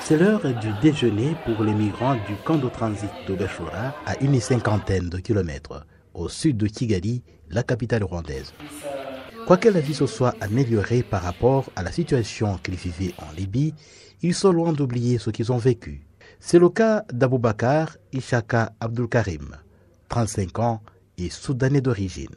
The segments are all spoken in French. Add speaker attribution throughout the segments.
Speaker 1: C'est l'heure du déjeuner pour les migrants du camp de transit de Beshora, à une cinquantaine de kilomètres au sud de Kigali, la capitale rwandaise. Quoique la vie se soit améliorée par rapport à la situation qu'ils vivaient en Libye, ils sont loin d'oublier ce qu'ils ont vécu. C'est le cas d'Aboubakar Ishaka Abdul Karim, 35 ans et soudanais d'origine.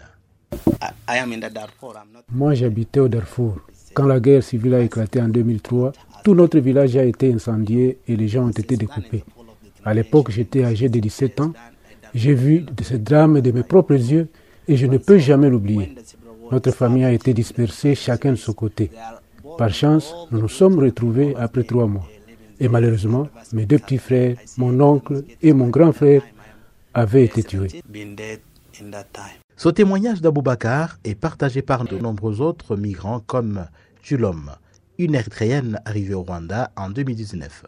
Speaker 2: Moi, j'habitais au Darfour. Quand la guerre civile a éclaté en 2003, tout notre village a été incendié et les gens ont été découpés. À l'époque, j'étais âgé de 17 ans. J'ai vu de ce drame de mes propres yeux et je ne peux jamais l'oublier. Notre famille a été dispersée, chacun de son côté. Par chance, nous nous sommes retrouvés après trois mois. Et malheureusement, mes deux petits frères, mon oncle et mon grand frère avaient été tués.
Speaker 1: Ce témoignage d'Aboubacar est partagé par de nombreux autres migrants comme Julom, une Érythréenne arrivée au Rwanda en 2019.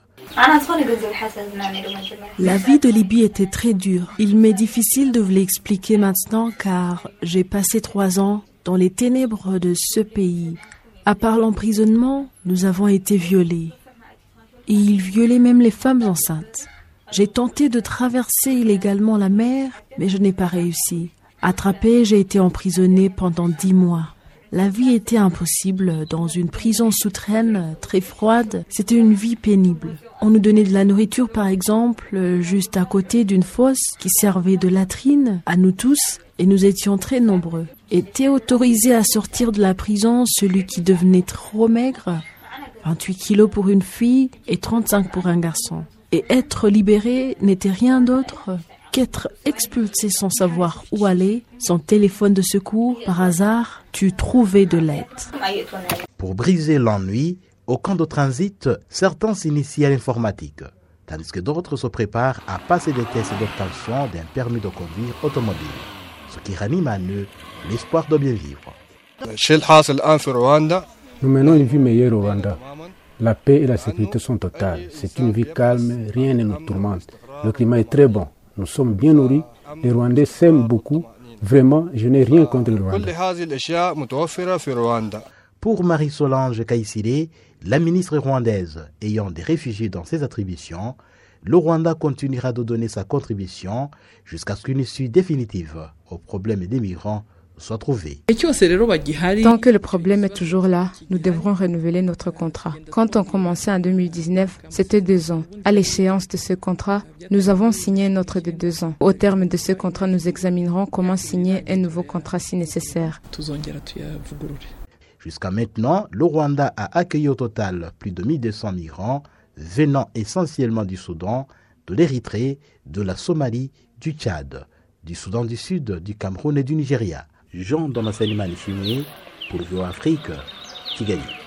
Speaker 3: La vie de Libye était très dure. Il m'est difficile de vous l'expliquer maintenant car j'ai passé trois ans dans les ténèbres de ce pays. À part l'emprisonnement, nous avons été violés. Et ils violaient même les femmes enceintes. J'ai tenté de traverser illégalement la mer, mais je n'ai pas réussi. Attrapé, j'ai été emprisonné pendant dix mois. La vie était impossible dans une prison souterraine très froide. C'était une vie pénible. On nous donnait de la nourriture, par exemple, juste à côté d'une fosse qui servait de latrine à nous tous, et nous étions très nombreux. Était autorisé à sortir de la prison celui qui devenait trop maigre, 28 kilos pour une fille et 35 pour un garçon. Et être libéré n'était rien d'autre qu'être expulsé sans savoir où aller, sans téléphone de secours, par hasard, tu trouvais de l'aide.
Speaker 1: Pour briser l'ennui, au camp de transit, certains s'initient à l'informatique, tandis que d'autres se préparent à passer des tests d'obtention d'un permis de conduire automobile, ce qui ranime à eux l'espoir de bien vivre.
Speaker 2: Nous menons une vie meilleure au Rwanda. La paix et la sécurité sont totales. C'est une vie calme, rien ne nous tourmente. Le climat est très bon. Nous sommes bien nourris. Les Rwandais s'aiment beaucoup. Vraiment, je n'ai rien contre le
Speaker 1: Rwanda. Pour Marie-Solange Kaïsile, la ministre rwandaise ayant des réfugiés dans ses attributions, le Rwanda continuera de donner sa contribution jusqu'à ce qu'une issue définitive au problème des migrants soit trouvée.
Speaker 4: Tant que le problème est toujours là, nous devrons renouveler notre contrat. Quand on commençait en 2019, c'était deux ans. À l'échéance de ce contrat, nous avons signé un autre de deux ans. Au terme de ce contrat, nous examinerons comment signer un nouveau contrat si nécessaire.
Speaker 1: Jusqu'à maintenant, le Rwanda a accueilli au total plus de 1200 migrants venant essentiellement du Soudan, de l'Érythrée, de la Somalie, du Tchad, du Soudan du Sud, du Cameroun et du Nigeria. Jean Damascene Manifimé pour Vio Afrique, Kigali.